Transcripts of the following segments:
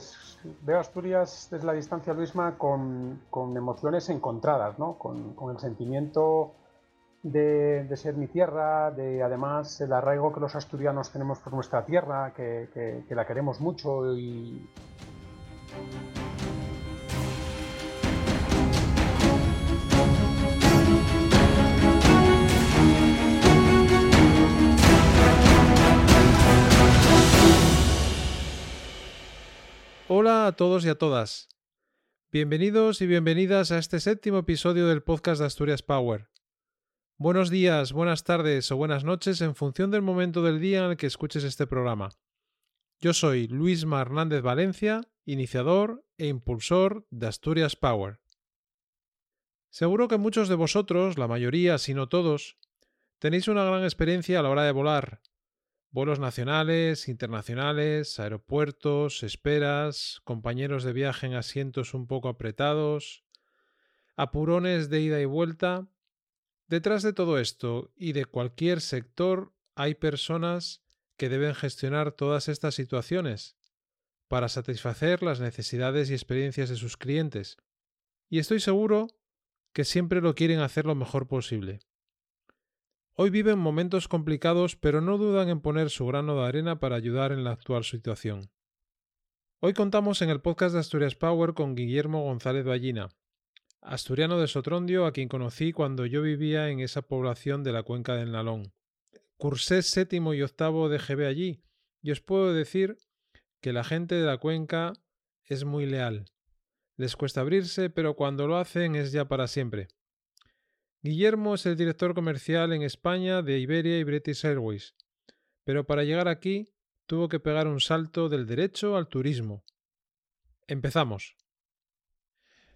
pues veo Asturias desde la distancia, Luisma, con, emociones encontradas, ¿no? con, el sentimiento de, ser mi tierra, de además el arraigo que los asturianos tenemos por nuestra tierra, que, que la queremos mucho y... Hola a todos y a todas. Bienvenidos y bienvenidas a este séptimo episodio del podcast de Asturias Power. Buenos días, buenas tardes o buenas noches en función del momento del día en el que escuches este programa. Yo soy Luis Hernández Valencia, iniciador e impulsor de Asturias Power. Seguro que muchos de vosotros, la mayoría, si no todos, tenéis una gran experiencia a la hora de volar, Vuelos nacionales, internacionales, aeropuertos, esperas, compañeros de viaje en asientos un poco apretados, apurones de ida y vuelta. Detrás de todo esto y de cualquier sector hay personas que deben gestionar todas estas situaciones para satisfacer las necesidades y experiencias de sus clientes. Y estoy seguro que siempre lo quieren hacer lo mejor posible. Hoy viven momentos complicados, pero no dudan en poner su grano de arena para ayudar en la actual situación. Hoy contamos en el podcast de Asturias Power con Guillermo González Ballina, asturiano de Sotrondio, a quien conocí cuando yo vivía en esa población de la cuenca del Nalón. Cursé séptimo y octavo de GB allí, y os puedo decir que la gente de la cuenca es muy leal. Les cuesta abrirse, pero cuando lo hacen es ya para siempre. Guillermo es el director comercial en España de Iberia y British Airways, pero para llegar aquí tuvo que pegar un salto del derecho al turismo. Empezamos.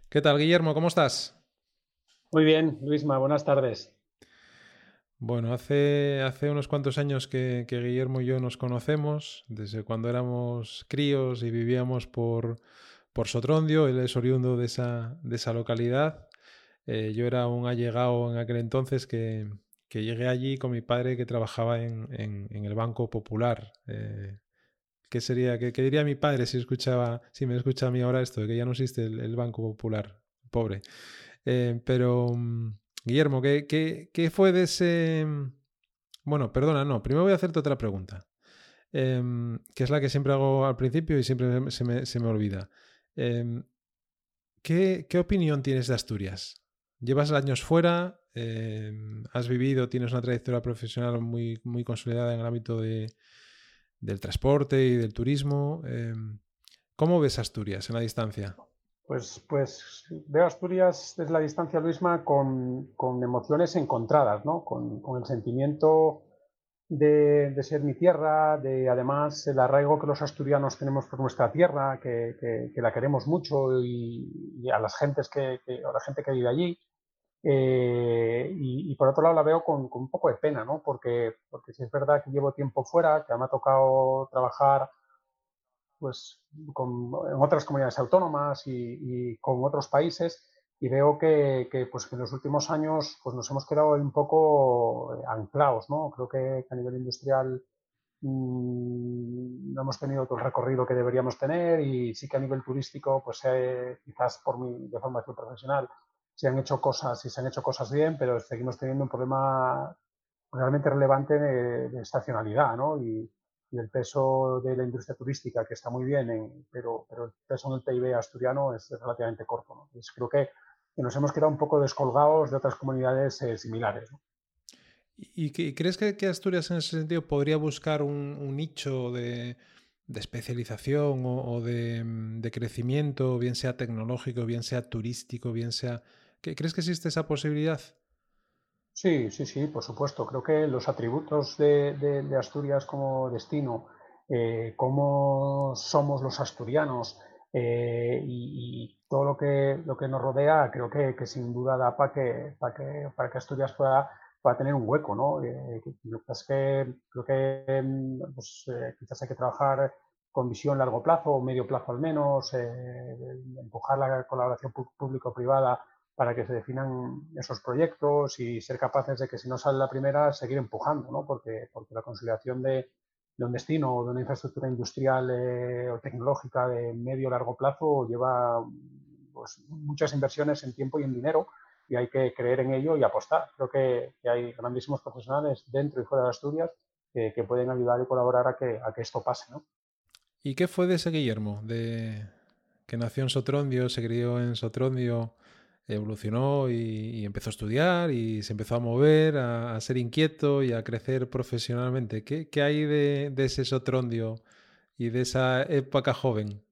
¿Qué tal, Guillermo? ¿Cómo estás? Muy bien, Luisma, buenas tardes. Bueno, hace, hace unos cuantos años que, Guillermo y yo nos conocemos, desde cuando éramos críos y vivíamos por, por Sotrondio, él es oriundo de esa, de esa localidad eh, yo era un allegado en aquel entonces que, llegué allí con mi padre que trabajaba en, el Banco Popular. Eh, ¿Qué sería? ¿qué, diría mi padre si escuchaba, si me escucha a mí ahora esto, que ya no existe el, Banco Popular? Pobre. Eh, pero, mm, Guillermo, ¿qué, ¿qué, fue de ese... Mm, bueno, perdona, no. Primero voy a hacerte otra pregunta, em, que es la que siempre hago al principio y siempre se me, se me olvida. ¿qué, ¿Qué opinión tienes de Asturias? Llevas años fuera, em, has vivido, tienes una trayectoria profesional muy, muy consolidada en el ámbito de, del transporte y del turismo. Em, ¿Cómo ves Asturias en la distancia? Pues, pues veo Asturias desde la distancia, Luisma, con, con emociones encontradas, ¿no? con, con el sentimiento de, de, ser mi tierra, de además el arraigo que los asturianos tenemos por nuestra tierra, que, que, la queremos mucho y, a las gentes que, a la gente que vive allí. Eh, y, por otro lado la veo con, un poco de pena, ¿no? Porque, porque si es verdad que llevo tiempo fuera, que me ha tocado trabajar pues, con, en otras comunidades autónomas y, con otros países, y veo que, que, pues, que en los últimos años pues, nos hemos quedado un poco anclados, ¿no? Creo que, a nivel industrial mmm, no hemos tenido todo el recorrido que deberíamos tener y sí que a nivel turístico, pues eh, quizás por mi de formación profesional, se han hecho cosas y se han hecho cosas bien, pero seguimos teniendo un problema realmente relevante de, estacionalidad, ¿no? Y, el peso de la industria turística, que está muy bien, pero, pero el peso en el PIB asturiano es relativamente corto. ¿no? Creo que, nos hemos quedado un poco descolgados de otras comunidades eh, similares. ¿Y, crees que, Asturias en ese sentido podría buscar un, nicho de, especialización o, de, de, crecimiento, bien sea tecnológico, bien sea turístico, bien sea ¿Crees que existe esa posibilidad? Sí, sí, sí, por supuesto. Creo que los atributos de, Asturias como destino, eh, cómo somos los asturianos eh, y, todo lo que, lo que nos rodea, creo que, sin duda da para que, para que, para que Asturias pueda, pueda tener un hueco. ¿no? Eh, es que creo que mm, pues, quizás hay que trabajar con visión largo plazo o medio plazo al menos, empujar la colaboración público-privada para que se definan esos proyectos y ser capaces de que si no sale la primera, seguir empujando, ¿no? Porque, porque la conciliación de, un destino o de una infraestructura industrial eh, o tecnológica de medio o largo plazo lleva pues, muchas inversiones en tiempo y en dinero y hay que creer en ello y apostar. Creo que, hay grandísimos profesionales dentro y fuera de Asturias que pueden ayudar y colaborar a que, a que esto pase. ¿no? ¿Y qué fue de ese Guillermo? De que nació en Sotrondio, se crió en Sotrondio, evolucionó y, empezó a estudiar y se empezó a mover, a, ser inquieto y a crecer profesionalmente. ¿Qué, qué hay de, de, ese Sotrondio y de esa época joven?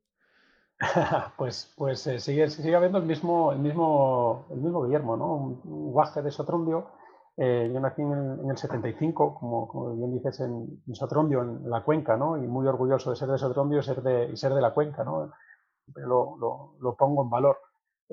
pues pues eh, sigue, sigue habiendo el mismo, el mismo, el mismo Guillermo, ¿no? Un, guaje de Sotrondio. Eh, yo nací en el, 75, como, como, bien dices, en, Sotrondio, en la cuenca, ¿no? Y muy orgulloso de ser de Sotrondio y ser de, y ser de la cuenca, ¿no? Lo, lo, lo pongo en valor.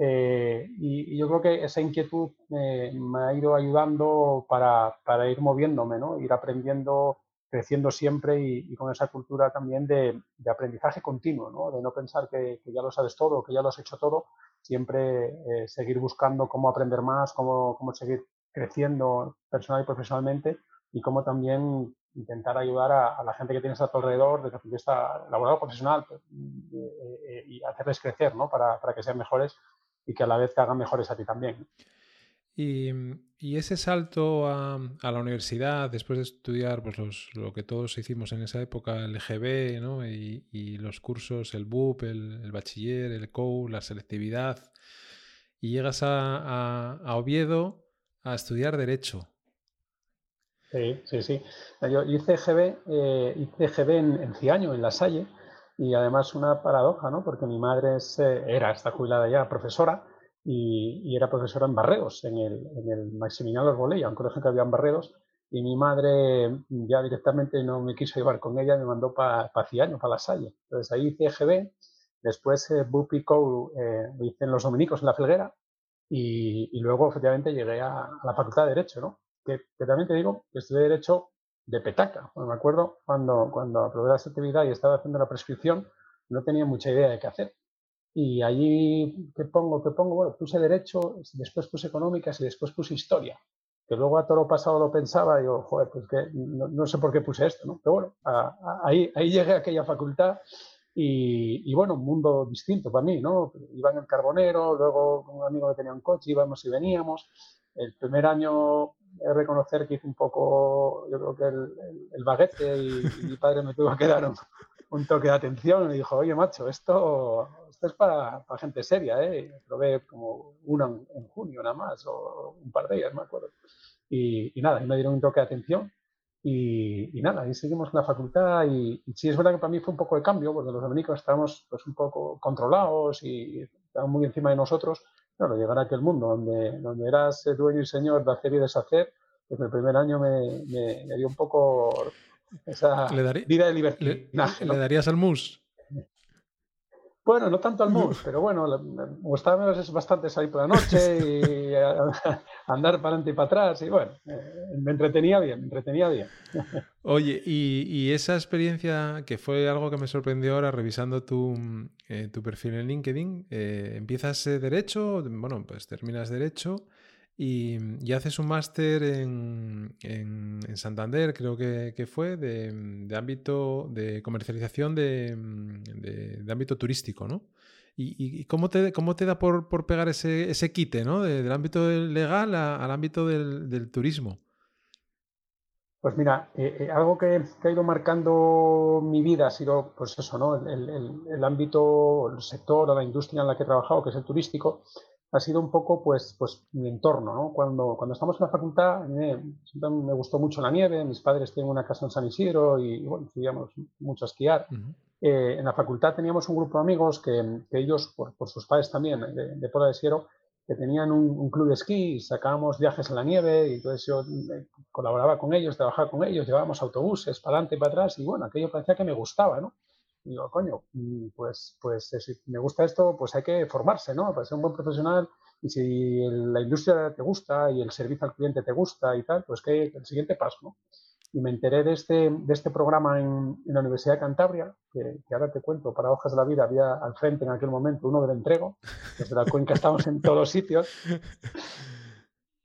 Eh, y, yo creo que esa inquietud me ha ido ayudando para, para ir moviéndome, ¿no? ir aprendiendo, creciendo siempre y, con esa cultura también de, de aprendizaje continuo, ¿no? de no pensar que, que, ya lo sabes todo, que ya lo has hecho todo, siempre eh, seguir buscando cómo aprender más, cómo, cómo seguir creciendo personal y profesionalmente y cómo también intentar ayudar a, la gente que tienes a tu alrededor desde el punto de vista laboral o profesional pues, y, hacerles crecer ¿no? para, para que sean mejores y que a la vez te hagan mejores a ti también. Y, y ese salto a, a, la universidad, después de estudiar pues los, lo que todos hicimos en esa época, el EGB ¿no? y, y, los cursos, el BUP, el, el, bachiller, el COU, la selectividad, y llegas a, a, a, Oviedo a estudiar Derecho. Sí, sí, sí. Yo hice EGB, eh, hice en, en Ciaño, en La Salle, y además una paradoja, ¿no? Porque mi madre eh, era, está jubilada ya, profesora, y, era profesora en Barredos, en el, en el Maximiliano Arbolella, un colegio que había en Barredos, y mi madre ya directamente no me quiso llevar con ella, me mandó para pa Ciaño, para La Salle. Entonces ahí hice EGB, después eh, BUPICO eh, lo hice en Los Dominicos, en La Felguera, y, y luego efectivamente llegué a, la Facultad de Derecho, ¿no? Que, que también te digo que estudié Derecho de petaca. me acuerdo cuando, cuando aprobé la actividad y estaba haciendo la prescripción, no tenía mucha idea de qué hacer. Y allí, ¿qué pongo? ¿Qué pongo? Bueno, puse Derecho, después puse Económicas y después puse Historia. Que luego a todo lo pasado lo pensaba y digo, joder, pues que no, sé por qué puse esto, ¿no? Pero bueno, ahí, ahí llegué a aquella facultad y, y, bueno, un mundo distinto para mí, ¿no? Iba en el Carbonero, luego con un amigo que tenía un coche íbamos y veníamos. El primer año reconocer que hice un poco, yo creo que el, el, baguete y, mi padre me tuvo que dar un, toque de atención y dijo, oye macho, esto, esto es para, para gente seria, ¿eh? Probé como uno en, junio nada más, o un par de días, me acuerdo. Y, y nada, y me dieron un toque de atención y, y, nada, ahí seguimos en la facultad y, y, sí es verdad que para mí fue un poco de cambio, porque los dominicos estábamos pues un poco controlados y estaban muy encima de nosotros Claro, llegar a aquel mundo donde, donde eras dueño y señor de hacer y deshacer, pues el primer año me, me, dio un poco esa vida de libertad. ¿Le, darías al mus? Bueno, no tanto al mus, pero bueno, me gustaba bastante salir por la noche y andar para adelante y para atrás. Y bueno, eh, me entretenía bien, me entretenía bien. Oye, y, esa experiencia que fue algo que me sorprendió ahora revisando tu, eh, tu perfil en LinkedIn, eh, empiezas Derecho, bueno, pues terminas Derecho y, y haces un máster en, en, Santander, creo que, que fue, de, de, ámbito de comercialización de, de, ámbito turístico, ¿no? ¿Y, y cómo, te, cómo te da por, por pegar ese, ese quite, ¿no? del ámbito legal al ámbito del, del, turismo. Pues mira, eh, eh, algo que, que, ha ido marcando mi vida ha sido, pues eso, ¿no? El, el, el, ámbito, el sector o la industria en la que he trabajado, que es el turístico, ha sido un poco pues, pues mi entorno. ¿no? Cuando, cuando estamos en la facultad, me, siempre me gustó mucho la nieve, mis padres tienen una casa en San Isidro y, bueno, íbamos mucho a esquiar. eh, en la facultad teníamos un grupo de amigos que, que ellos, por, por, sus padres también, de, de Pola de Siero, que tenían un, un, club de esquí y sacábamos viajes en la nieve y entonces yo eh, colaboraba con ellos, trabajaba con ellos, llevábamos autobuses para adelante y para atrás y bueno, aquello parecía que me gustaba, ¿no? Y digo, coño, mm, pues, pues si me gusta esto, pues hay que formarse, ¿no? Para ser un buen profesional y si la industria te gusta y el servicio al cliente te gusta y tal, pues que el siguiente paso, ¿no? Y me enteré de este, de este programa en, en la Universidad de Cantabria, que, que, ahora te cuento, para Hojas de la Vida había al frente en aquel momento uno del entrego, desde la cuenca estamos en todos sitios.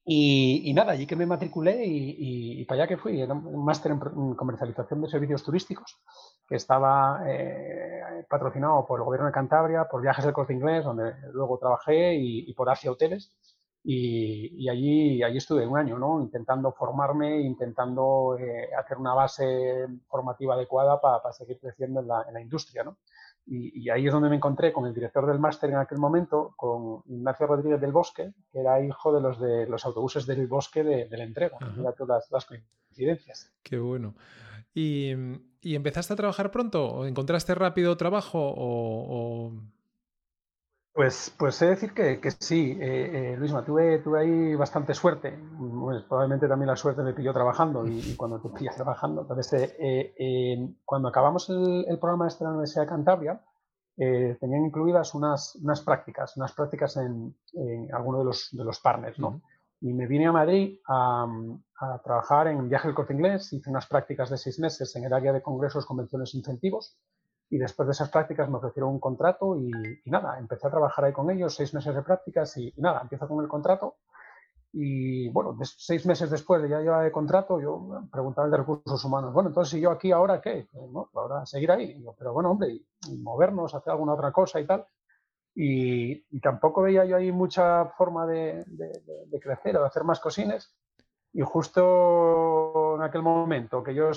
Y, nada, allí que me matriculé y, para allá que fui, era un máster en comercialización de servicios turísticos que estaba eh, patrocinado por el gobierno de Cantabria, por Viajes del Corte Inglés, donde luego trabajé, y, por Asia Hoteles. Y, allí, allí estuve un año, ¿no? Intentando formarme, intentando eh, hacer una base formativa adecuada para, seguir creciendo en la, en la industria, ¿no? Y, ahí es donde me encontré con el director del máster en aquel momento, con Ignacio Rodríguez del Bosque, que era hijo de los de los autobuses del Bosque de, de la entrega. Mira todas las coincidencias. Qué bueno. ¿Y, ¿Y, empezaste a trabajar pronto? ¿O encontraste rápido trabajo? O, Pues, pues sé decir que, que sí, eh, eh, Luisma, tuve, tuve ahí bastante suerte. Pues, probablemente también la suerte me pilló trabajando y, cuando te pillas trabajando. Entonces, eh, cuando acabamos el, programa este de la Universidad de Cantabria, tenían incluidas unas, unas prácticas, unas prácticas en, en alguno de los, de los partners, ¿no? Y me vine a Madrid a, trabajar en Viaje del Corte Inglés, hice unas prácticas de seis meses en el área de congresos, convenciones e incentivos, y después de esas prácticas me ofrecieron un contrato y, nada, empecé a trabajar ahí con ellos, seis meses de prácticas y, nada, empiezo con el contrato. Y bueno, seis meses después de ya llevar el contrato, yo preguntaba al de recursos humanos, bueno, entonces, ¿y yo aquí ahora qué? ¿No? Ahora seguir ahí. pero bueno, hombre, y movernos, hacer alguna otra cosa y tal. Y, tampoco veía yo ahí mucha forma de, crecer o de hacer más cosines. Y justo en aquel momento que yo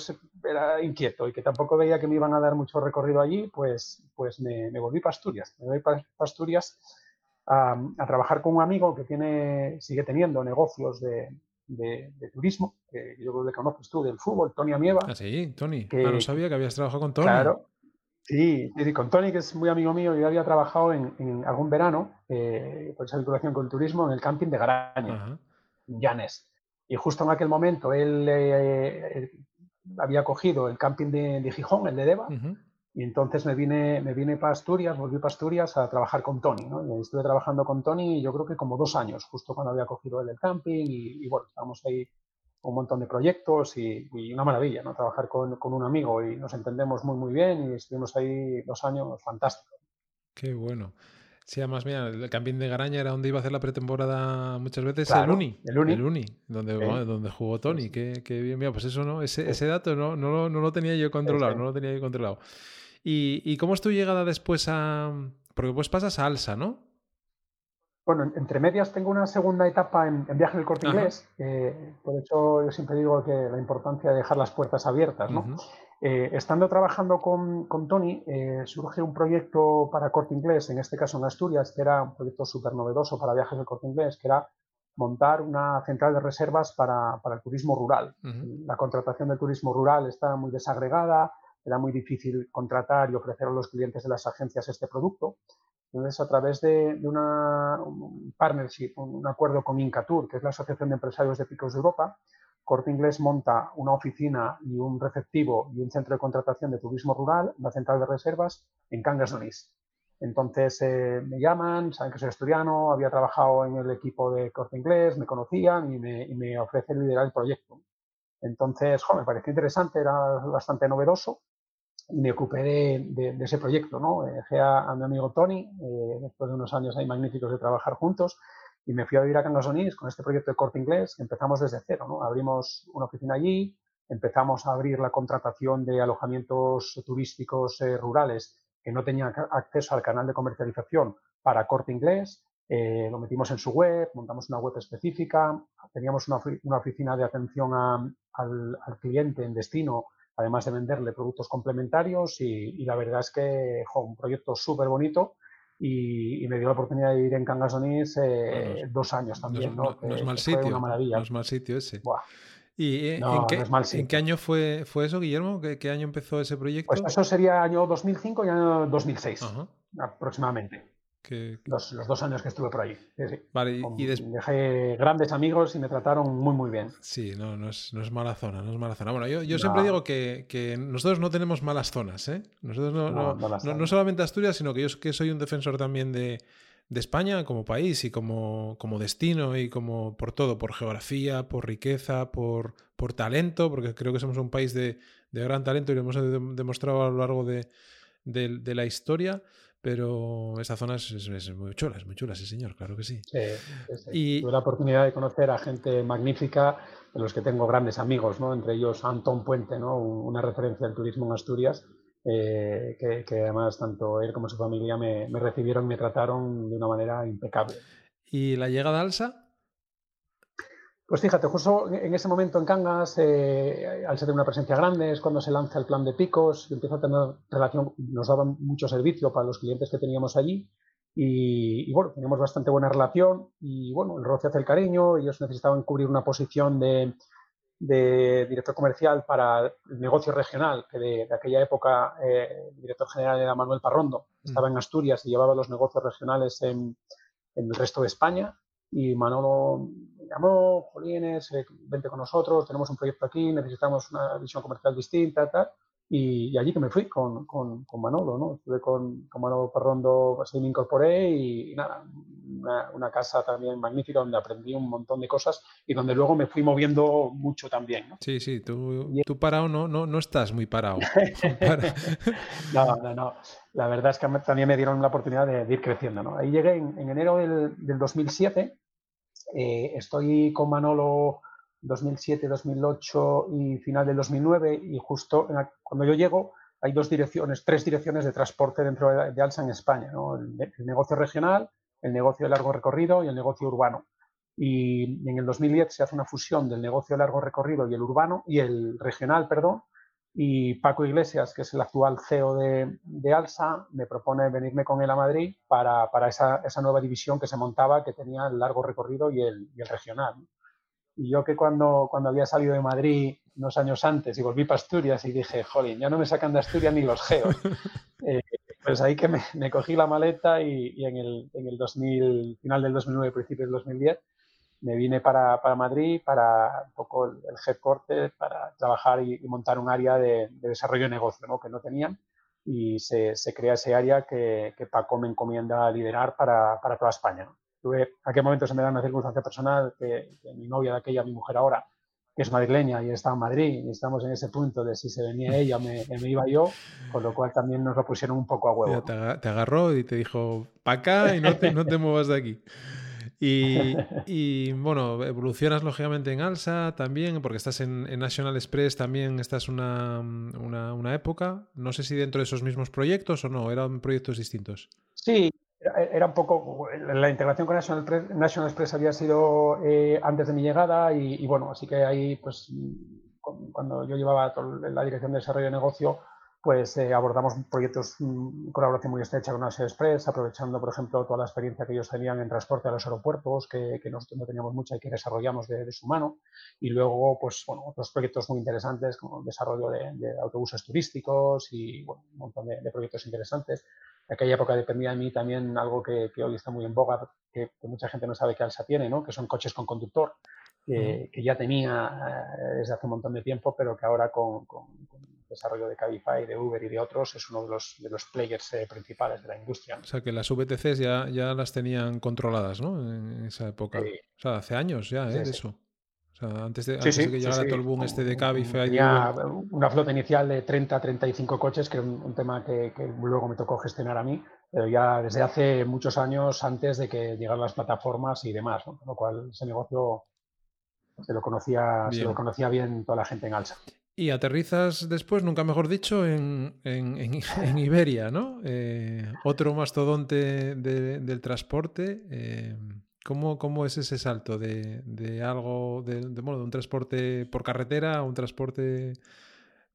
era inquieto y que tampoco veía que me iban a dar mucho recorrido allí, pues, pues me, volví para Asturias. Me volví para Asturias a, trabajar con un amigo que tiene, sigue teniendo negocios de, turismo, que yo le conoces tú, del fútbol, Tony Amieva. Ah, sí, Tony. Que, ah, no sabía que habías trabajado con Tony. Claro, Sí, con Tony, que es muy amigo mío, yo había trabajado en, algún verano, eh, por esa vinculación con el turismo, en el camping de Garaña, en Llanes. Y justo en aquel momento él eh, había cogido el camping de, Gijón, el de Deva, y entonces me vine, me vine para Asturias, volví para Asturias a trabajar con Tony. estuve trabajando con Tony yo creo que como dos años, justo cuando había cogido él el camping, y, y bueno, estábamos ahí un montón de proyectos y, una maravilla, ¿no? Trabajar con, con, un amigo y nos entendemos muy, muy bien y estuvimos ahí dos años fantásticos. Qué bueno. Sí, además, mira, el camping de Garaña era donde iba a hacer la pretemporada muchas veces el Uni. El Uni. El Uni, donde, donde jugó Tony. Qué, qué, bien, mira, pues eso, ¿no? Ese, ese dato no, no, no, lo tenía yo controlado, no lo tenía yo controlado. ¿Y, ¿Y cómo es tu llegada después a...? Porque pues pasas a Alsa, ¿no? Bueno, entre medias tengo una segunda etapa en, Viaje del Corte Inglés, por eso yo siempre digo que la importancia de dejar las puertas abiertas. ¿no? Eh, estando trabajando con, Tony, eh, surge un proyecto para Corte Inglés, en este caso en Asturias, que era un proyecto súper novedoso para Viajes del Corte Inglés, que era montar una central de reservas para, el turismo rural. La contratación de turismo rural está muy desagregada, era muy difícil contratar y ofrecer a los clientes de las agencias este producto. Entonces, a través de, una, un partnership, un, acuerdo con Incatur, que es la Asociación de Empresarios de Picos de Europa, Corte Inglés monta una oficina y un receptivo y un centro de contratación de turismo rural, una central de reservas en Cangas Donís. Entonces eh, me llaman, saben que soy asturiano, había trabajado en el equipo de Corte Inglés, me conocían y me, y me ofrecen liderar el proyecto. Entonces, me pareció interesante, era bastante novedoso y me ocupé de, ese proyecto, ¿no? Dejé a, mi amigo Tony, eh, después de unos años ahí magníficos de trabajar juntos, y me fui a vivir a Cangas con este proyecto de corte inglés, que empezamos desde cero, ¿no? Abrimos una oficina allí, empezamos a abrir la contratación de alojamientos turísticos eh, rurales que no tenían acceso al canal de comercialización para corte inglés, eh, lo metimos en su web, montamos una web específica, teníamos una, oficina de atención al, al cliente en destino además de venderle productos complementarios y, la verdad es que un proyecto súper bonito y, me dio la oportunidad de vivir en Cangas eh, dos años también. No, es mal sitio. Una maravilla. No es mal sitio ese. ¿Y en, qué, en, qué, año fue, fue eso, Guillermo? ¿Qué, año empezó ese proyecto? Pues eso sería año 2005 y año 2006, aproximadamente. Los, dos años que estuve por ahí. Vale, y, Dejé grandes amigos y me trataron muy, muy bien. Sí, no, no, es, no es mala zona, no es mala zona. Bueno, yo, yo siempre digo que, que, nosotros no tenemos malas zonas, ¿eh? Nosotros no, no, no, solamente Asturias, sino que yo que soy un defensor también de, de España como país y como, como, destino y como por todo, por geografía, por riqueza, por, por talento, porque creo que somos un país de, de gran talento y lo hemos demostrado a lo largo de, de la historia. Pero esta zona es, muy chula, es muy chula, sí señor, claro que sí. Y... Tuve la oportunidad de conocer a gente magnífica, de los que tengo grandes amigos, ¿no? entre ellos Antón Puente, ¿no? una referencia al turismo en Asturias, eh, que, además tanto él como su familia me, me recibieron y me trataron de una manera impecable. ¿Y la llegada a Alsa? Pues fíjate, justo en ese momento en Cangas, eh, al ser una presencia grande, es cuando se lanza el plan de picos y empieza a tener relación, nos daban mucho servicio para los clientes que teníamos allí y, bueno, teníamos bastante buena relación y bueno, el roce hace el cariño, ellos necesitaban cubrir una posición de, director comercial para el negocio regional, que de, aquella época eh, el director general era Manuel Parrondo, mm. estaba en Asturias y llevaba los negocios regionales en, en el resto de España y Manolo llamó, Jolines, eh, vente con nosotros, tenemos un proyecto aquí, necesitamos una visión comercial distinta, tal. Y, allí que me fui con, con, con Manolo, ¿no? Estuve con, con Manolo Parrondo, así me incorporé y, nada, una, casa también magnífica donde aprendí un montón de cosas y donde luego me fui moviendo mucho también, ¿no? Sí, sí, tú, tú parado no, no, no estás muy parado. no, no, no. La verdad es que también me dieron la oportunidad de, ir creciendo, ¿no? Ahí llegué en, enero del, del 2007, eh, estoy con Manolo 2007, 2008 y final del 2009 y justo cuando yo llego hay dos direcciones, tres direcciones de transporte dentro de, Alsa en España, el, negocio regional, el negocio de largo recorrido y el negocio urbano. Y en el 2010 se hace una fusión del negocio de largo recorrido y el urbano y el regional, perdón, y Paco Iglesias, que es el actual CEO de, Alsa, me propone venirme con él a Madrid para, esa, nueva división que se montaba, que tenía el largo recorrido y el, y el regional. Y yo que cuando, cuando había salido de Madrid unos años antes y volví para Asturias y dije, jolín, ya no me sacan de Asturias ni los geos. Eh, pues ahí que me, cogí la maleta y, en, el, en, el 2000, final del 2009, principio del 2010, me vine para, para, Madrid para un poco el, headquarter, para trabajar y, montar un área de, desarrollo de negocio ¿no? que no tenían y se, se, crea ese área que, que Paco me encomienda liderar para, para toda España tuve, aquel momento se me da una circunstancia personal que, mi novia de aquella, mi mujer ahora, que es madrileña y está en Madrid, y estamos en ese punto de si se venía ella me, me iba yo, con lo cual también nos lo pusieron un poco a huevo. Te, agarró y te dijo, para acá y no te, no te muevas de aquí. Y, y, bueno, evolucionas lógicamente en Alsa también, porque estás en, National Express también, estás una, una, una, época. No sé si dentro de esos mismos proyectos o no, eran proyectos distintos. Sí, era un poco, la integración con National, Express había sido eh, antes de mi llegada y, bueno, así que ahí, pues, cuando yo llevaba la dirección de desarrollo de negocio, pues eh, abordamos proyectos, mm, colaboración muy estrecha con National Express, aprovechando, por ejemplo, toda la experiencia que ellos tenían en transporte a los aeropuertos, que, nosotros no teníamos mucha y que desarrollamos de, su mano. Y luego, pues, bueno, otros proyectos muy interesantes, como el desarrollo de, autobuses turísticos y, bueno, un montón de, de proyectos interesantes aquella época dependía de mí también algo que, hoy está muy en boga, que, mucha gente no sabe que Alsa tiene, ¿no? que son coches con conductor, que, ya tenía eh, desde hace un montón de tiempo, pero que ahora con, el desarrollo de Cabify, de Uber y de otros es uno de los, de los players eh, principales de la industria. O sea, que las VTCs ya, ya las tenían controladas ¿no? en esa época. O sea, hace años ya, ¿eh? eso antes de, que llegara todo el boom este de Cabify. Tenía una flota inicial de 30 35 coches, que es un, tema que, luego me tocó gestionar a mí, pero ya desde hace muchos años antes de que llegaran las plataformas y demás, con lo cual ese negocio se lo conocía bien. se lo conocía bien toda la gente en Alsa. Y aterrizas después, nunca mejor dicho, en, en, Iberia, ¿no? Eh, otro mastodonte del transporte. Eh, ¿Cómo, es ese salto de, algo, de, de, de un transporte por carretera a un transporte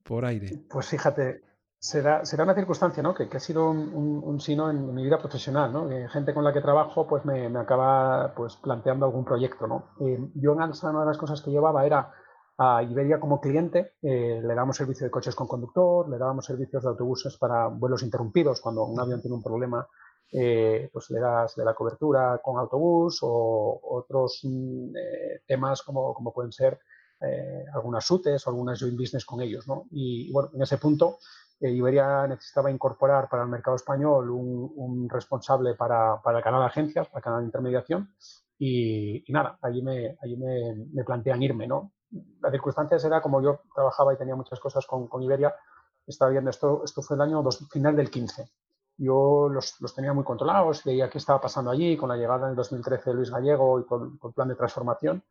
por aire? Pues fíjate, será, será una circunstancia, ¿no? Que, ha sido un, un, sino en, mi vida profesional, ¿no? Que gente con la que trabajo, pues me, acaba pues, planteando algún proyecto, ¿no? Eh, yo en ANSA una de las cosas que llevaba era a Iberia como cliente, eh, le dábamos servicio de coches con conductor, le dábamos servicios de autobuses para vuelos interrumpidos cuando un avión tiene un problema eh, pues le das de la cobertura con autobús o otros mm, eh, temas como, como, pueden ser eh, algunas SUTES o algunas joint business con ellos. ¿no? Y, bueno, en ese punto Iberia necesitaba incorporar para el mercado español un, responsable para, para, el canal de agencias, para el canal de intermediación y, nada, allí, me, allí me, me, plantean irme. ¿no? La circunstancia era como yo trabajaba y tenía muchas cosas con, Iberia, estaba viendo esto, esto fue el año final del 15 yo los, los, tenía muy controlados, veía qué estaba pasando allí con la llegada en el 2013 de Luis Gallego y con, con el plan de transformación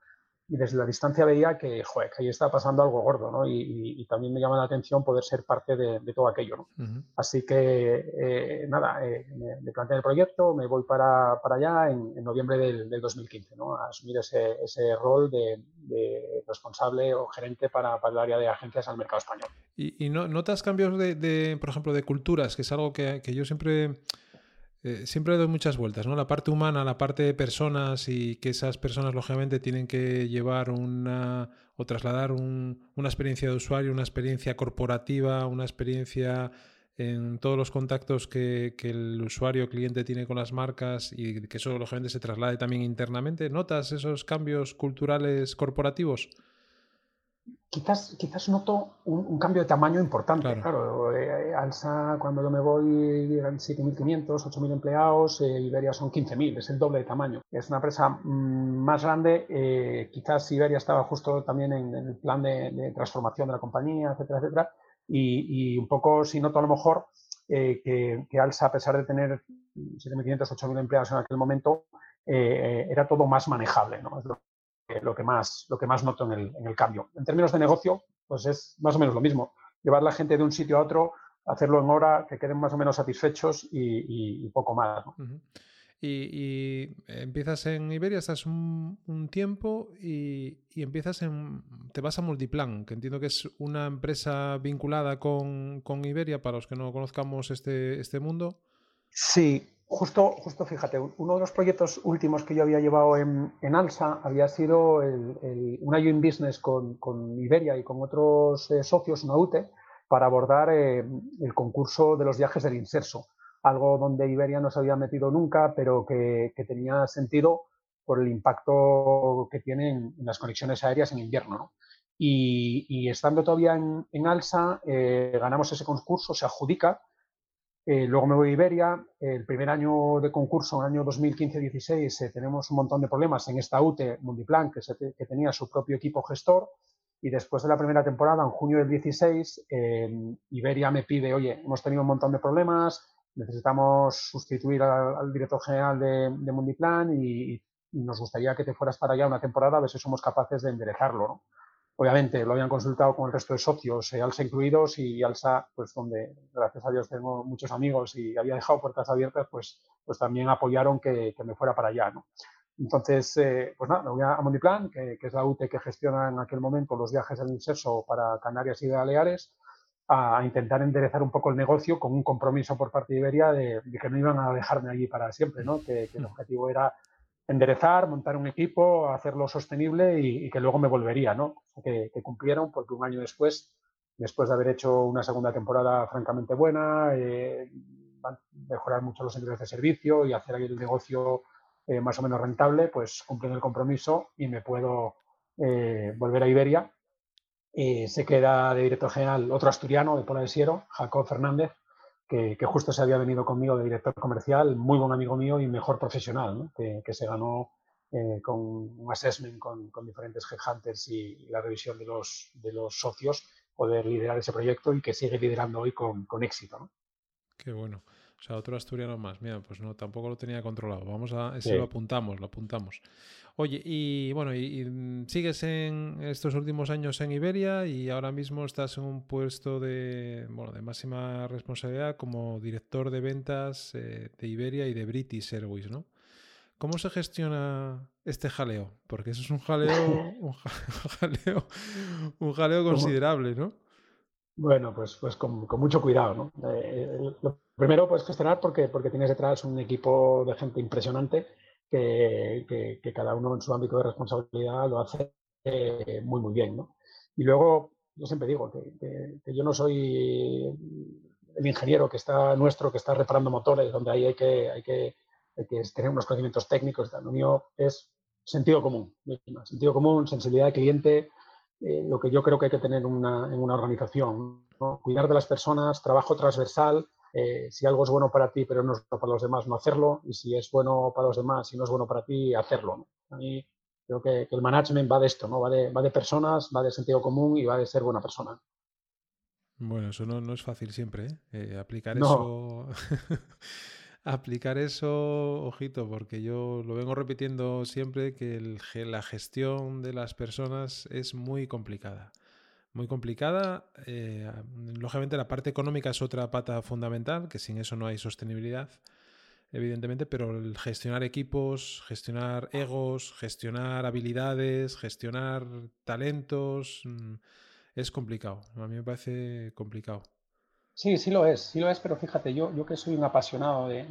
y desde la distancia veía que, joder, que ahí estaba pasando algo gordo, ¿no? Y, también me llama la atención poder ser parte de, todo aquello, ¿no? Así que, eh, nada, eh, me, planteé el proyecto, me voy para, para allá en, noviembre del, 2015, ¿no? A asumir ese, ese rol de, responsable o gerente para, para, el área de agencias al mercado español. ¿Y, y notas cambios de, de, por ejemplo, de culturas, que es algo que, que yo siempre eh, siempre doy muchas vueltas, ¿no? La parte humana, la parte de personas y que esas personas, lógicamente, tienen que llevar una o trasladar una experiencia de usuario, una experiencia corporativa, una experiencia en todos los contactos que, que el usuario cliente tiene con las marcas y que eso, lógicamente, se traslade también internamente. ¿Notas esos cambios culturales corporativos? Quizás, quizás noto un, cambio de tamaño importante. Claro, eh, Alsa, cuando yo me voy, eran 7.500, 8.000 empleados, eh, Iberia son 15.000, es el doble de tamaño. Es una empresa mm, más grande, eh, quizás Iberia estaba justo también en, el plan de, transformación de la compañía, etcétera, etcétera. Y, un poco, si noto a lo mejor, que, Alsa, a pesar de tener 7.500, 8.000 empleados en aquel momento, era todo más manejable. ¿no? lo que más, lo que más noto en el, en el cambio. En términos de negocio, pues es más o menos lo mismo. Llevar la gente de un sitio a otro, hacerlo en hora, que queden más o menos satisfechos y, poco más. y, empiezas en Iberia, estás un, tiempo y, empiezas en. Te vas a Multiplan, que entiendo que es una empresa vinculada con, con Iberia, para los que no conozcamos este, este mundo. Sí, Justo, justo fíjate, uno de los proyectos últimos que yo había llevado en, ALSA había sido el, el, un IO Business con, Iberia y con otros eh, socios, una UTE, para abordar eh, el concurso de los viajes del Inserso, algo donde Iberia no se había metido nunca, pero que, tenía sentido por el impacto que tienen en las conexiones aéreas en invierno. Y, estando todavía en, ALSA, eh, ganamos ese concurso, se adjudica eh, luego me voy a Iberia. El primer año de concurso, en el año 2015-16, eh, tenemos un montón de problemas en esta UTE Multiplan, que, que, tenía su propio equipo gestor. Y después de la primera temporada, en junio del 16, Iberia me pide, oye, hemos tenido un montón de problemas, necesitamos sustituir al, director general de, de Mundiplan y, y, nos gustaría que te fueras para allá una temporada a ver si somos capaces de enderezarlo. ¿no? Obviamente lo habían consultado con el resto de socios, eh, Alsa incluidos, y Alsa, pues donde gracias a Dios tengo muchos amigos y había dejado puertas abiertas, pues, pues también apoyaron que, me fuera para allá. ¿no? Entonces, eh, pues nada, me voy a Mondiplan, que, que, es la UTE que gestiona en aquel momento los viajes del inserso para Canarias y Baleares, a, intentar enderezar un poco el negocio con un compromiso por parte de Iberia de, que no iban a dejarme allí para siempre, ¿no? que, que el objetivo era enderezar, montar un equipo, hacerlo sostenible y, que luego me volvería, ¿no? Que, cumplieron porque un año después, después de haber hecho una segunda temporada francamente buena, eh, mejorar mucho los niveles de servicio y hacer ahí el negocio eh, más o menos rentable, pues cumplen el compromiso y me puedo eh, volver a Iberia. se queda de director general otro asturiano de Pola de Siero, Jacob Fernández, que, justo se había venido conmigo de director comercial, muy buen amigo mío y mejor profesional, que, se ganó eh, con un assessment con, diferentes headhunters y, la revisión de los, de los socios, poder liderar ese proyecto y que sigue liderando hoy con, con éxito. ¿no? Qué bueno. O sea, otro asturiano más. Mira, pues no, tampoco lo tenía controlado. Vamos a, ese lo apuntamos, lo apuntamos. Oye, y bueno, y, mm, sigues en estos últimos años en Iberia y ahora mismo estás en un puesto de, bueno, de máxima responsabilidad como director de ventas eh, de Iberia y de British Airways, ¿no? ¿Cómo se gestiona este jaleo? Porque eso es un jaleo, un jaleo, un jaleo considerable, ¿no? Bueno, pues, pues con, mucho cuidado, ¿no? Eh, lo primero puedes gestionar porque, porque tienes detrás un equipo de gente impresionante que, que, cada uno en su ámbito de responsabilidad lo hace eh, muy, muy bien, ¿no? Y luego, yo siempre digo que, que, yo no soy el ingeniero que está nuestro, que está reparando motores, donde ahí hay que, hay que, hay que tener unos conocimientos técnicos. Lo mío es sentido común, sentido común, sensibilidad de cliente, eh, lo que yo creo que hay que tener una, en una organización. Cuidar de las personas, trabajo transversal. Eh, si algo es bueno para ti pero no es bueno para los demás, no hacerlo. Y si es bueno para los demás y no es bueno para ti, hacerlo. A mí creo que, el management va de esto, ¿no? va, de, va de personas, va de sentido común y va de ser buena persona. Bueno, eso no, es fácil siempre, ¿eh? eh aplicar eso. aplicar eso, ojito, porque yo lo vengo repitiendo siempre que la gestión de las personas es muy complicada. Muy complicada. Eh, lógicamente la parte económica es otra pata fundamental, que sin eso no hay sostenibilidad, evidentemente, pero el gestionar equipos, gestionar egos, gestionar habilidades, gestionar talentos, mm, es complicado. A mí me parece complicado. Sí, sí lo es, sí lo es, pero fíjate, yo, yo que soy un apasionado de,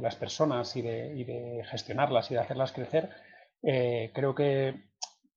las personas y de, gestionarlas y de hacerlas crecer, eh, creo que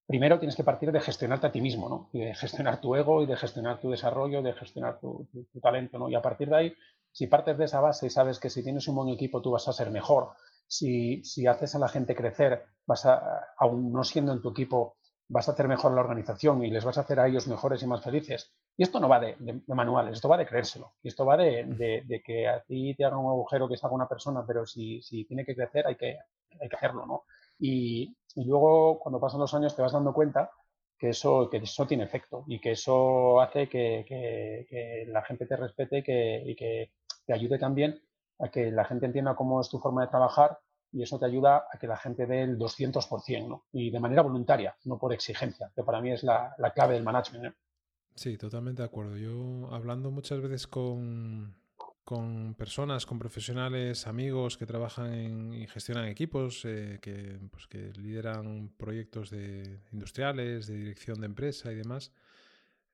primero tienes que partir de gestionarte a ti mismo, ¿no? Y de gestionar tu ego y de gestionar tu desarrollo, de gestionar tu, talento, ¿no? Y a partir de ahí, si partes de esa base y sabes que si tienes un buen equipo tú vas a ser mejor, si, si haces a la gente crecer, vas a, aún no siendo en tu equipo, vas a hacer mejor la organización y les vas a hacer a ellos mejores y más felices. Y esto no va de, manuales, esto va de creérselo. Y esto va de, que a ti te haga un agujero que salga una persona, pero si, si tiene que crecer hay que, hay que hacerlo, ¿no? Y, luego, cuando pasan los años, te vas dando cuenta que eso, que eso tiene efecto y que eso hace que, que, la gente te respete y que te ayude también a que la gente entienda cómo es tu forma de trabajar y eso te ayuda a que la gente dé el 200%, ¿no? Y de manera voluntaria, no por exigencia, que para mí es la, clave del management. Sí, totalmente de acuerdo. Yo hablando muchas veces con, con personas, con profesionales, amigos que trabajan y gestionan equipos, eh, que, pues, que lideran proyectos de industriales, de dirección de empresa y demás.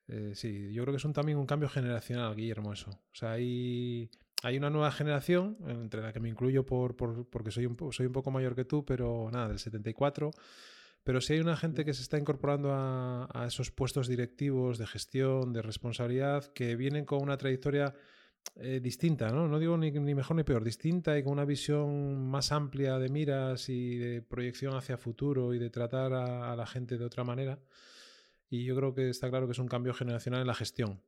Eh, sí, yo creo que es también un cambio generacional, Guillermo, eso. O sea, hay hay una nueva generación, entre la que me incluyo por, porque soy un, soy un poco mayor que tú, pero nada, del 74. Pero sí hay una gente que se está incorporando a, esos puestos directivos de gestión, de responsabilidad, que vienen con una trayectoria eh, distinta, ¿no? No digo ni, mejor ni peor, distinta y con una visión más amplia de miras y de proyección hacia futuro y de tratar a la gente de otra manera. Y yo creo que está claro que es un cambio generacional en la gestión.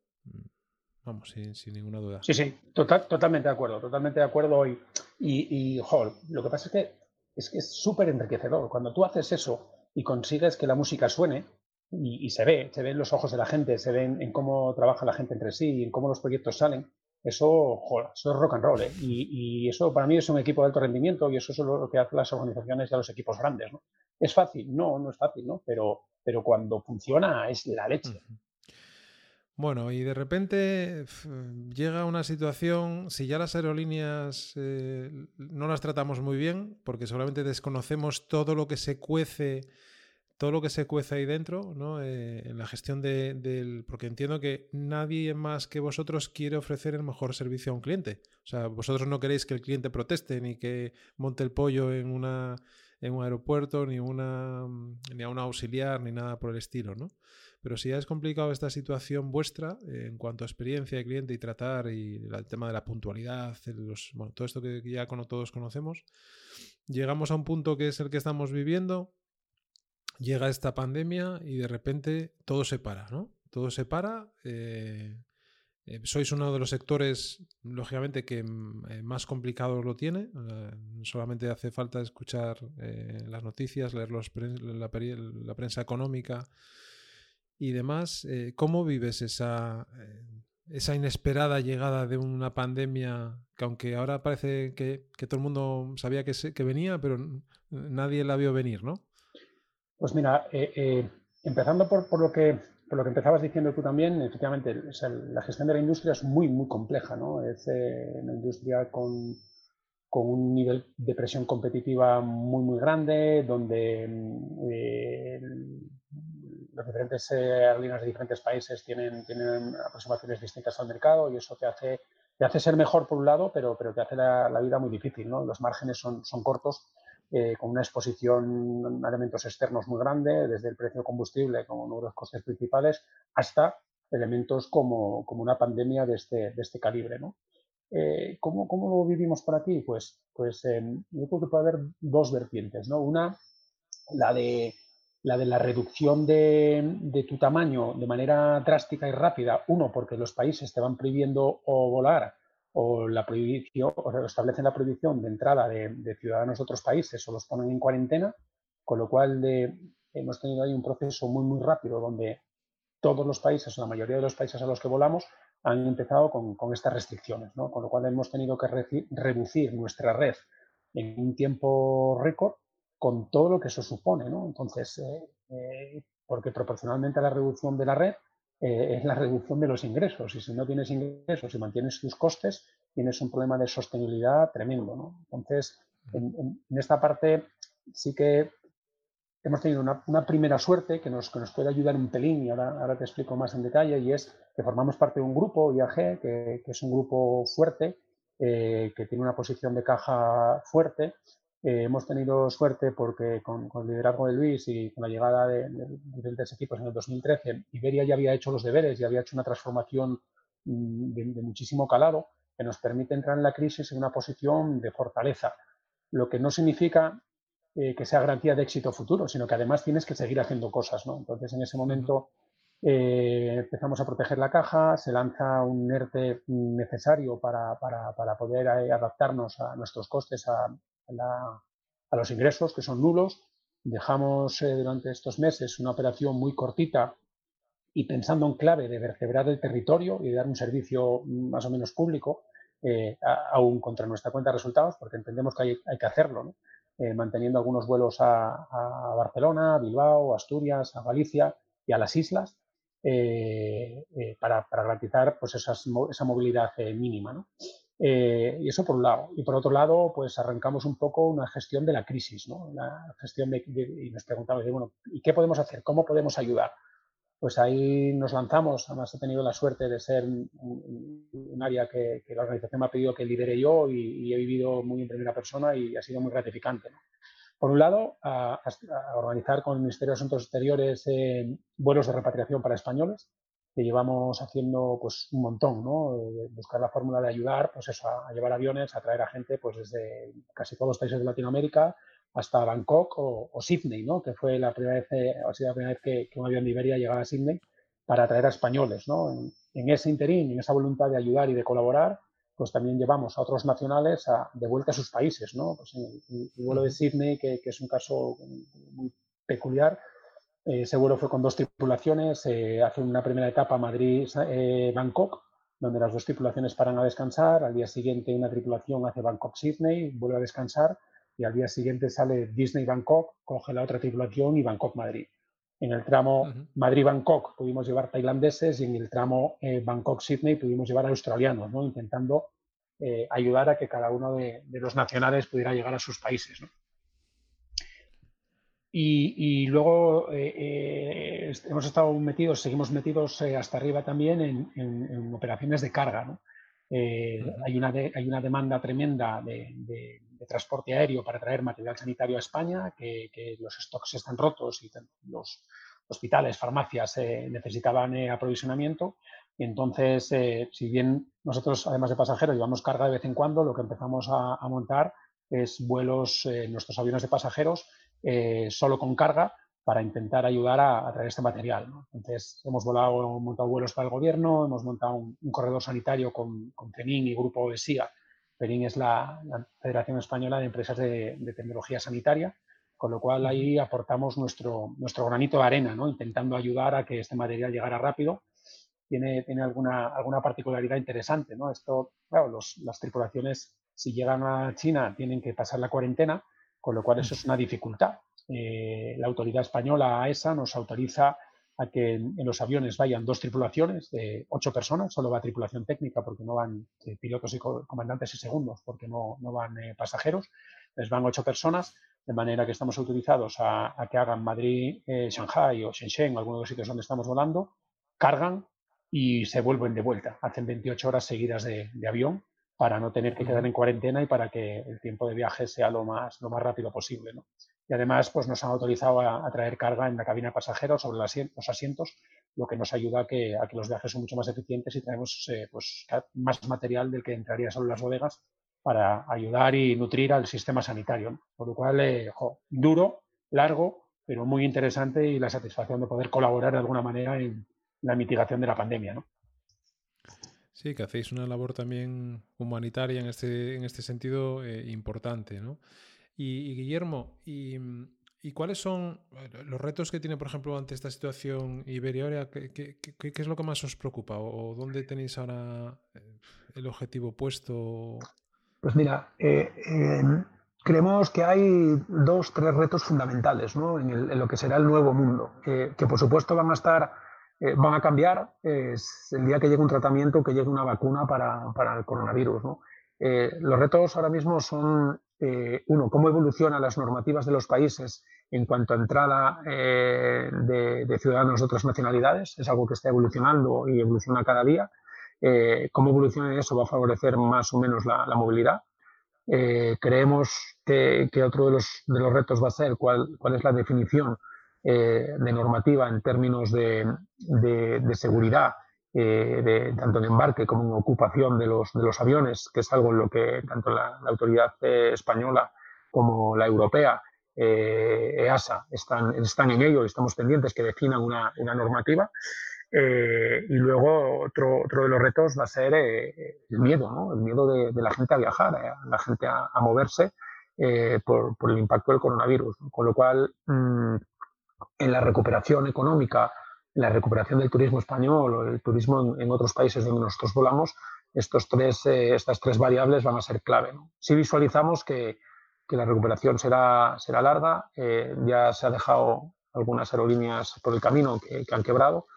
Vamos, sin, ninguna duda. Sí, sí, total, totalmente de acuerdo, totalmente de acuerdo. Y, y, lo que pasa es que es que es súper enriquecedor. Cuando tú haces eso y consigues que la música suene, y, se ve, se ve en los ojos de la gente, se ve en, cómo trabaja la gente entre sí, en cómo los proyectos salen, eso, eso es rock and roll. ¿eh? Y, eso para mí es un equipo de alto rendimiento y eso es lo que hacen las organizaciones y a los equipos grandes. ¿no? ¿Es fácil? No, no es fácil, ¿no? Pero, pero cuando funciona es la leche. Bueno, y de repente llega una situación, si ya las aerolíneas eh, no las tratamos muy bien, porque seguramente desconocemos todo lo que se cuece, todo lo que se cuece ahí dentro, ¿no? Eh, en la gestión de, del... Porque entiendo que nadie más que vosotros quiere ofrecer el mejor servicio a un cliente. O sea, vosotros no queréis que el cliente proteste ni que monte el pollo en una en un aeropuerto, ni, una, ni a un auxiliar, ni nada por el estilo, ¿no? Pero si ya es complicado esta situación vuestra en cuanto a experiencia de cliente y tratar y el tema de la puntualidad, todo esto que ya todos conocemos, llegamos a un punto que es el que estamos viviendo, llega esta pandemia y de repente todo se para, ¿no? Todo se para. Eh, eh, sois uno de los sectores, lógicamente, que mm, eh, más complicado lo tiene. solamente hace falta escuchar las noticias, leer la, la, prensa económica y demás. Eh, ¿Cómo vives esa, eh, esa inesperada llegada de una pandemia que aunque ahora parece que, todo el mundo sabía que, que, venía, pero nadie la vio venir, ¿no? Pues mira, eh, empezando por, por, lo que, por lo que empezabas diciendo tú también, efectivamente, la gestión de la industria es muy, muy compleja, ¿no? Es una industria con, con un nivel de presión competitiva muy, muy grande, donde las diferentes eh, aerolíneas de diferentes países tienen, tienen aproximaciones distintas al mercado y eso te hace, te hace ser mejor por un lado, pero, pero te hace la, vida muy difícil. ¿no? Los márgenes son, son cortos, eh, con una exposición a elementos externos muy grande, desde el precio del combustible como uno de los costes principales, hasta elementos como, como una pandemia de este, de este calibre. ¿no? Eh, ¿cómo, ¿cómo, lo vivimos por aquí? Pues, pues em, yo creo que puede haber dos vertientes. ¿no? Una, la de la de la reducción de, tu tamaño de manera drástica y rápida, uno, porque los países te van prohibiendo o volar o la prohibición, o establecen la prohibición de entrada de, ciudadanos de otros países o los ponen en cuarentena, con lo cual hemos tenido ahí un proceso muy, muy rápido donde todos los países, o la mayoría de los países a los que volamos, han empezado con, estas restricciones, ¿no? con lo cual hemos tenido que reducir nuestra red en un tiempo récord con todo lo que eso supone. ¿no? Entonces, eh, eh, porque proporcionalmente a la reducción de la red eh, es la reducción de los ingresos y si no tienes ingresos y mantienes tus costes, tienes un problema de sostenibilidad tremendo. ¿no? Entonces, en, esta parte sí que hemos tenido una, primera suerte que nos, que nos, puede ayudar un pelín y ahora, ahora, te explico más en detalle y es que formamos parte de un grupo, IAG, que, que es un grupo fuerte, eh, que tiene una posición de caja fuerte. Eh, hemos tenido suerte porque con, el liderazgo de Luis y con la llegada de, diferentes equipos en el 2013, Iberia ya había hecho los deberes y había hecho una transformación mm, de, de muchísimo calado que nos permite entrar en la crisis en una posición de fortaleza lo que no significa eh, que sea garantía de éxito futuro, sino que además tienes que seguir haciendo cosas. ¿no? Entonces, en ese momento eh, empezamos a proteger la caja, se lanza un ERTE necesario para, poder eh, adaptarnos a nuestros costes, a, los ingresos, que son nulos. Dejamos durante estos meses una operación muy cortita y pensando en clave de vertebrar el territorio y dar un servicio más o menos público, eh, aún contra nuestra cuenta de resultados, porque entendemos que hay, que hacerlo, eh, manteniendo algunos vuelos a, Barcelona, a Bilbao, a Asturias, a Galicia y a las islas, eh, para, garantizar pues, esa movilidad mínima. Y eso por un lado. Y por otro lado, pues arrancamos un poco una gestión de la crisis, ¿no? Gestión de, y nos preguntamos, bueno, ¿y qué podemos hacer? ¿Cómo podemos ayudar? pues ahí nos lanzamos. Además, he tenido la suerte de ser un, área que, la organización me ha pedido que lidere yo y, he vivido muy en primera persona y ha sido muy gratificante. Por un lado, organizar con el Ministerio de Asuntos Exteriores eh, vuelos de repatriación para españoles, que llevamos haciendo pues un montón, ¿no? buscar la fórmula de ayudar, pues eso, a, llevar aviones, a traer a gente pues desde casi todos los países de Latinoamérica, hasta Bangkok o, Sydney, ¿no? que fue la primera vez, eh, ha sido la primera vez que, un avión de Iberia llegaba a Sydney para atraer a españoles. ¿no? En, ese interín, en esa voluntad de ayudar y de colaborar, pues también llevamos a otros nacionales a, de vuelta a sus países. ¿no? Pues el, vuelo de Sydney, que, es un caso muy peculiar, eh, ese vuelo fue con dos tripulaciones, eh, hace una primera etapa Madrid-Bangkok, donde las dos tripulaciones paran a descansar, al día siguiente una tripulación hace Bangkok-Sydney, vuelve a descansar, y al día siguiente sale Disney Bangkok, coge la otra tripulación y Bangkok Madrid. En el tramo Madrid-Bangkok pudimos llevar tailandeses y en el tramo eh, Bangkok-Sydney pudimos llevar australianos, ¿no? intentando eh, ayudar a que cada uno de, los nacionales pudiera llegar a sus países. Y, luego eh, hemos estado metidos, seguimos metidos hasta arriba también en, operaciones de carga. hay, una hay una demanda tremenda de, transporte aéreo para traer material sanitario a España, que, los stocks están rotos y los hospitales, farmacias eh, necesitaban eh, aprovisionamiento. Y entonces, eh, si bien nosotros, además de pasajeros, llevamos carga de vez en cuando, lo que empezamos a, montar es vuelos, nuestros aviones de pasajeros, solo con carga, para intentar ayudar a, traer este material. Entonces, hemos volado, montado vuelos para el gobierno, hemos montado un, corredor sanitario con, con CENIN y Grupo ESIA PERIN es la, Federación Española de Empresas de, Tecnología Sanitaria, con lo cual ahí aportamos nuestro, nuestro granito de arena, ¿no? intentando ayudar a que este material llegara rápido. Tiene, tiene alguna, alguna particularidad interesante. ¿no? Esto, claro, las tripulaciones, si llegan a China, tienen que pasar la cuarentena, con lo cual eso es una dificultad. Eh, la autoridad española, ESA, nos autoriza a que en, los aviones vayan dos tripulaciones de ocho personas, solo va tripulación técnica porque no van eh, pilotos y comandantes y segundos, porque no, no van eh, pasajeros, les van ocho personas, de manera que estamos autorizados a, que hagan Madrid, Shanghai o Shenzhen, algunos de los sitios donde estamos volando, cargan y se vuelven de vuelta. Hacen 28 horas seguidas de, avión para no tener que quedar en cuarentena y para que el tiempo de viaje sea lo más, lo más rápido posible. ¿no? y además pues, nos han autorizado a, traer carga en la cabina pasajera sobre los asientos, lo que nos ayuda a que, a que los viajes son mucho más eficientes y tenemos eh, pues, más material del que entraría solo en las bodegas para ayudar y nutrir al sistema sanitario. Por lo cual, eh, duro, largo, pero muy interesante y la satisfacción de poder colaborar de alguna manera en la mitigación de la pandemia. ¿no? Sí, que hacéis una labor también humanitaria en este, en este sentido eh, importante, ¿no? Y, Guillermo, y, ¿Y cuáles son los retos que tiene, por ejemplo, ante esta situación Iberia? ¿Qué, qué, es lo que más os preocupa? ¿O dónde tenéis ahora eh, el objetivo puesto? Pues mira, eh, creemos que hay dos, tres retos fundamentales ¿no? en, lo que será el nuevo mundo, que, por supuesto van a estar, eh, van a cambiar es el día que llegue un tratamiento, que llegue una vacuna para, para el coronavirus. ¿no? los retos ahora mismo son eh, uno, cómo evolucionan las normativas de los países en cuanto a entrada eh, de, ciudadanos de otras nacionalidades, es algo que está evolucionando y evoluciona cada día. Eh, cómo evoluciona eso va a favorecer más o menos la, movilidad. creemos que, otro de los, de los, retos va a ser cuál, cuál es la definición de normativa en términos de, de seguridad eh, de, tanto en embarque como en ocupación de los, de los aviones, que es algo en lo que tanto la, autoridad eh, española como la europea, eh, EASA, están, están en ello y estamos pendientes que definan una, una normativa. y luego otro, otro de los retos va a ser el miedo, ¿no? el miedo de, la gente a viajar, la gente a, a moverse por, por, el impacto del coronavirus. Con lo cual, mm, en la recuperación económica la recuperación del turismo español o el turismo en, otros países donde nosotros volamos, estos tres, eh, estas tres variables van a ser clave. Si visualizamos que, que, la recuperación será, será larga, eh, ya se ha dejado algunas aerolíneas por el camino que, han quebrado.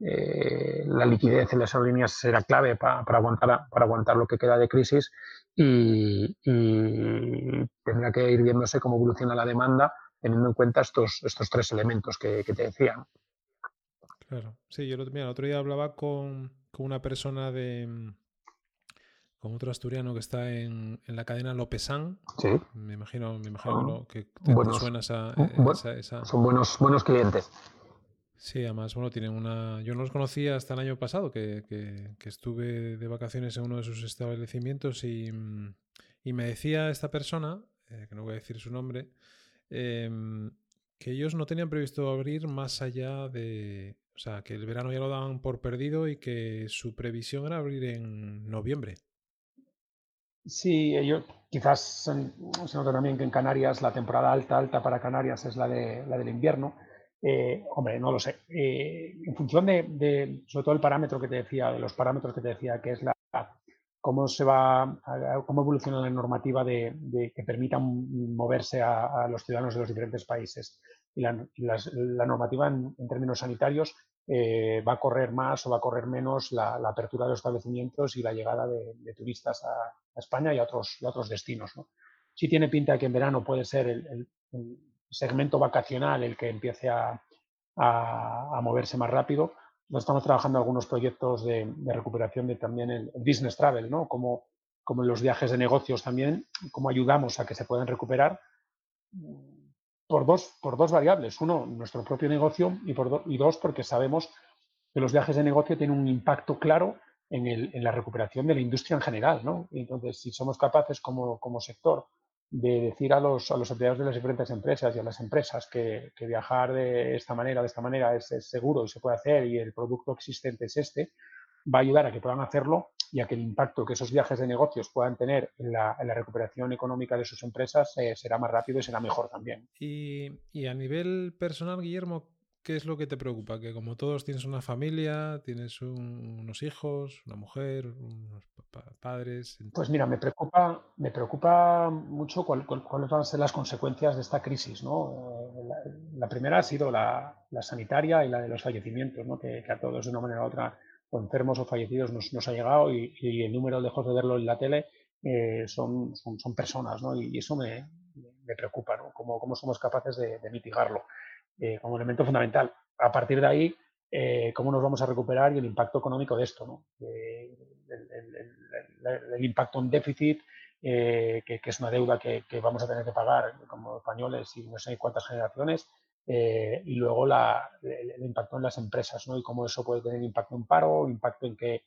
Eh, la liquidez en las aerolíneas será clave para, aguantar, para aguantar lo que queda de crisis y, y, tendrá que ir viéndose cómo evoluciona la demanda teniendo en cuenta estos, estos tres elementos que, que te decía. Claro. Sí, yo el otro día hablaba con, una persona de. Mm, con otro asturiano que está en, la cadena Lopesán. Sí. Me imagino, me imagino que te, suena esa, Son buenos, buenos clientes. Sí, además, bueno, tienen una. Yo no los conocía hasta el año pasado, que, estuve de vacaciones en uno de sus establecimientos y, mm, me decía esta persona, eh, que no voy a decir su nombre, em, que ellos no tenían previsto abrir más allá de, o sea, que el verano ya lo daban por perdido y que su previsión era abrir en noviembre. Sí, ellos quizás se nota también que en Canarias la temporada alta, alta para Canarias es la, de, la del invierno. Eh, hombre, no lo sé. Eh, en función de, sobre todo el parámetro que te decía, de los parámetros que te decía, que es la cómo se va, cómo evoluciona la normativa de, que permita moverse a, los ciudadanos de los diferentes países y la, normativa en, términos sanitarios eh, va a correr más o va a correr menos la, apertura de los establecimientos y la llegada de, turistas a, España y a otros, otros destinos. ¿no? Sí tiene pinta de que en verano puede ser el, segmento vacacional el que empiece a, moverse más rápido. Nos estamos trabajando algunos proyectos de, recuperación de también el, business travel, ¿no? Como, como en los viajes de negocios también, cómo ayudamos a que se puedan recuperar por dos, por dos variables. Uno, nuestro propio negocio y, por dos, porque sabemos que los viajes de negocio tienen un impacto claro en, el, en la recuperación de la industria en general. ¿no? entonces, si somos capaces como, como sector de decir a los, a los empleados de las diferentes empresas y a las empresas que, que viajar de esta manera, de esta manera es, es, seguro y se puede hacer y el producto existente es este, va a ayudar a que puedan hacerlo y a que el impacto que esos viajes de negocios puedan tener en la, recuperación económica de sus empresas eh, será más rápido y será mejor también. Y, a nivel personal, Guillermo, ¿qué es lo que te preocupa? Que como todos tienes una familia, tienes unos hijos, una mujer, unos padres. Pues mira, me preocupa, me preocupa mucho cuáles van a ser las consecuencias de esta crisis. ¿no? Eh, la, primera ha sido la, sanitaria y la de los fallecimientos, ¿no? que, a todos de una manera u otra o enfermos o fallecidos nos, ha llegado y, el número, lejos de verlo en la tele, eh, son, son, personas, ¿no? Y, eso me, preocupa, ¿no? Cómo, cómo, somos capaces de, mitigarlo eh, como elemento fundamental. A partir de ahí, eh, cómo nos vamos a recuperar y el impacto económico de esto, ¿no? el, impacto en déficit, que, es una deuda que, que, vamos a tener que pagar como españoles y no sé cuántas generaciones, eh, y luego la, el, impacto en las empresas, ¿no? Y cómo eso puede tener impacto en paro, impacto en que,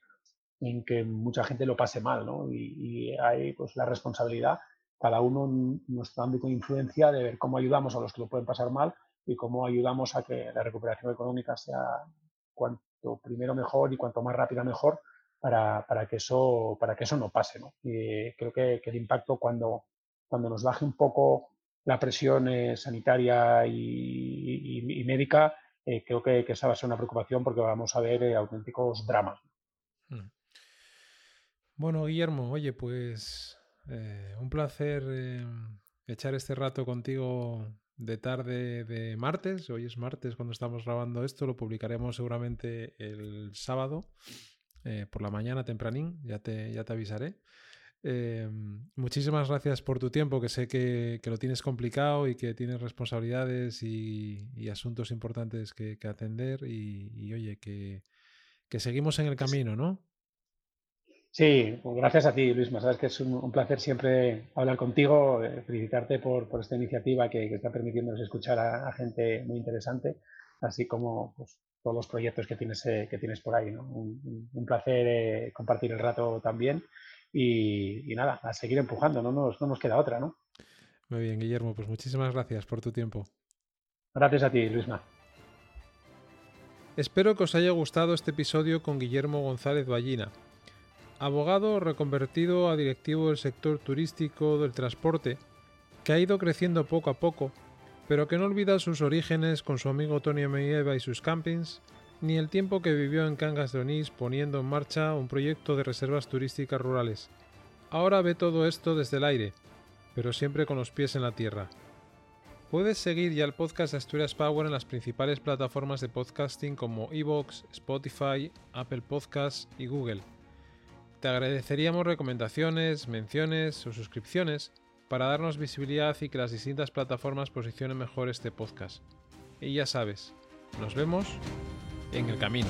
en que mucha gente lo pase mal, ¿no? Y, hay pues la responsabilidad, cada uno en nuestro ámbito de influencia, de ver cómo ayudamos a los que lo pueden pasar mal y cómo ayudamos a que la recuperación económica sea cuanto primero mejor y cuanto más rápida mejor para, para que, eso, para que eso no pase, ¿no? Y creo que, el impacto cuando, cuando nos baje un poco la presión sanitaria y, médica, creo que, esa va a ser una preocupación porque vamos a ver auténticos dramas. Mm. Bueno, Guillermo, oye, pues un placer echar este rato contigo de tarde de martes. Hoy es martes cuando estamos grabando esto. Lo publicaremos seguramente el sábado eh, por la mañana tempranín. Ya te, ya te avisaré. Em, muchísimas gracias por tu tiempo, que sé que, lo tienes complicado y que tienes responsabilidades y, asuntos importantes que, atender. Y, oye, que, que seguimos en el camino, ¿no? Sí, pues gracias a ti, Luis. Sabes que es un, placer siempre hablar contigo, eh, felicitarte por, esta iniciativa que, está permitiéndonos escuchar a, gente muy interesante, así como pues, todos los proyectos que tienes, eh, que tienes por ahí. Un, placer eh, compartir el rato también y, nada, a seguir empujando, no nos, no nos queda otra, ¿no? Muy bien, Guillermo, pues muchísimas gracias por tu tiempo. Gracias a ti, Luisma. Espero que os haya gustado este episodio con Guillermo González Ballina abogado reconvertido a directivo del sector turístico del transporte, que ha ido creciendo poco a poco, pero que no olvida sus orígenes con su amigo Tony Meieva y sus campings, ni el tiempo que vivió en Cangas de Onís poniendo en marcha un proyecto de reservas turísticas rurales. Ahora ve todo esto desde el aire, pero siempre con los pies en la tierra. Puedes seguir ya el podcast Asturias Power en las principales plataformas de podcasting como Evox, Spotify, Apple Podcasts y Google. Te agradeceríamos recomendaciones, menciones o suscripciones para darnos visibilidad y que las distintas plataformas posicionen mejor este podcast. Y ya sabes, nos vemos en el camino.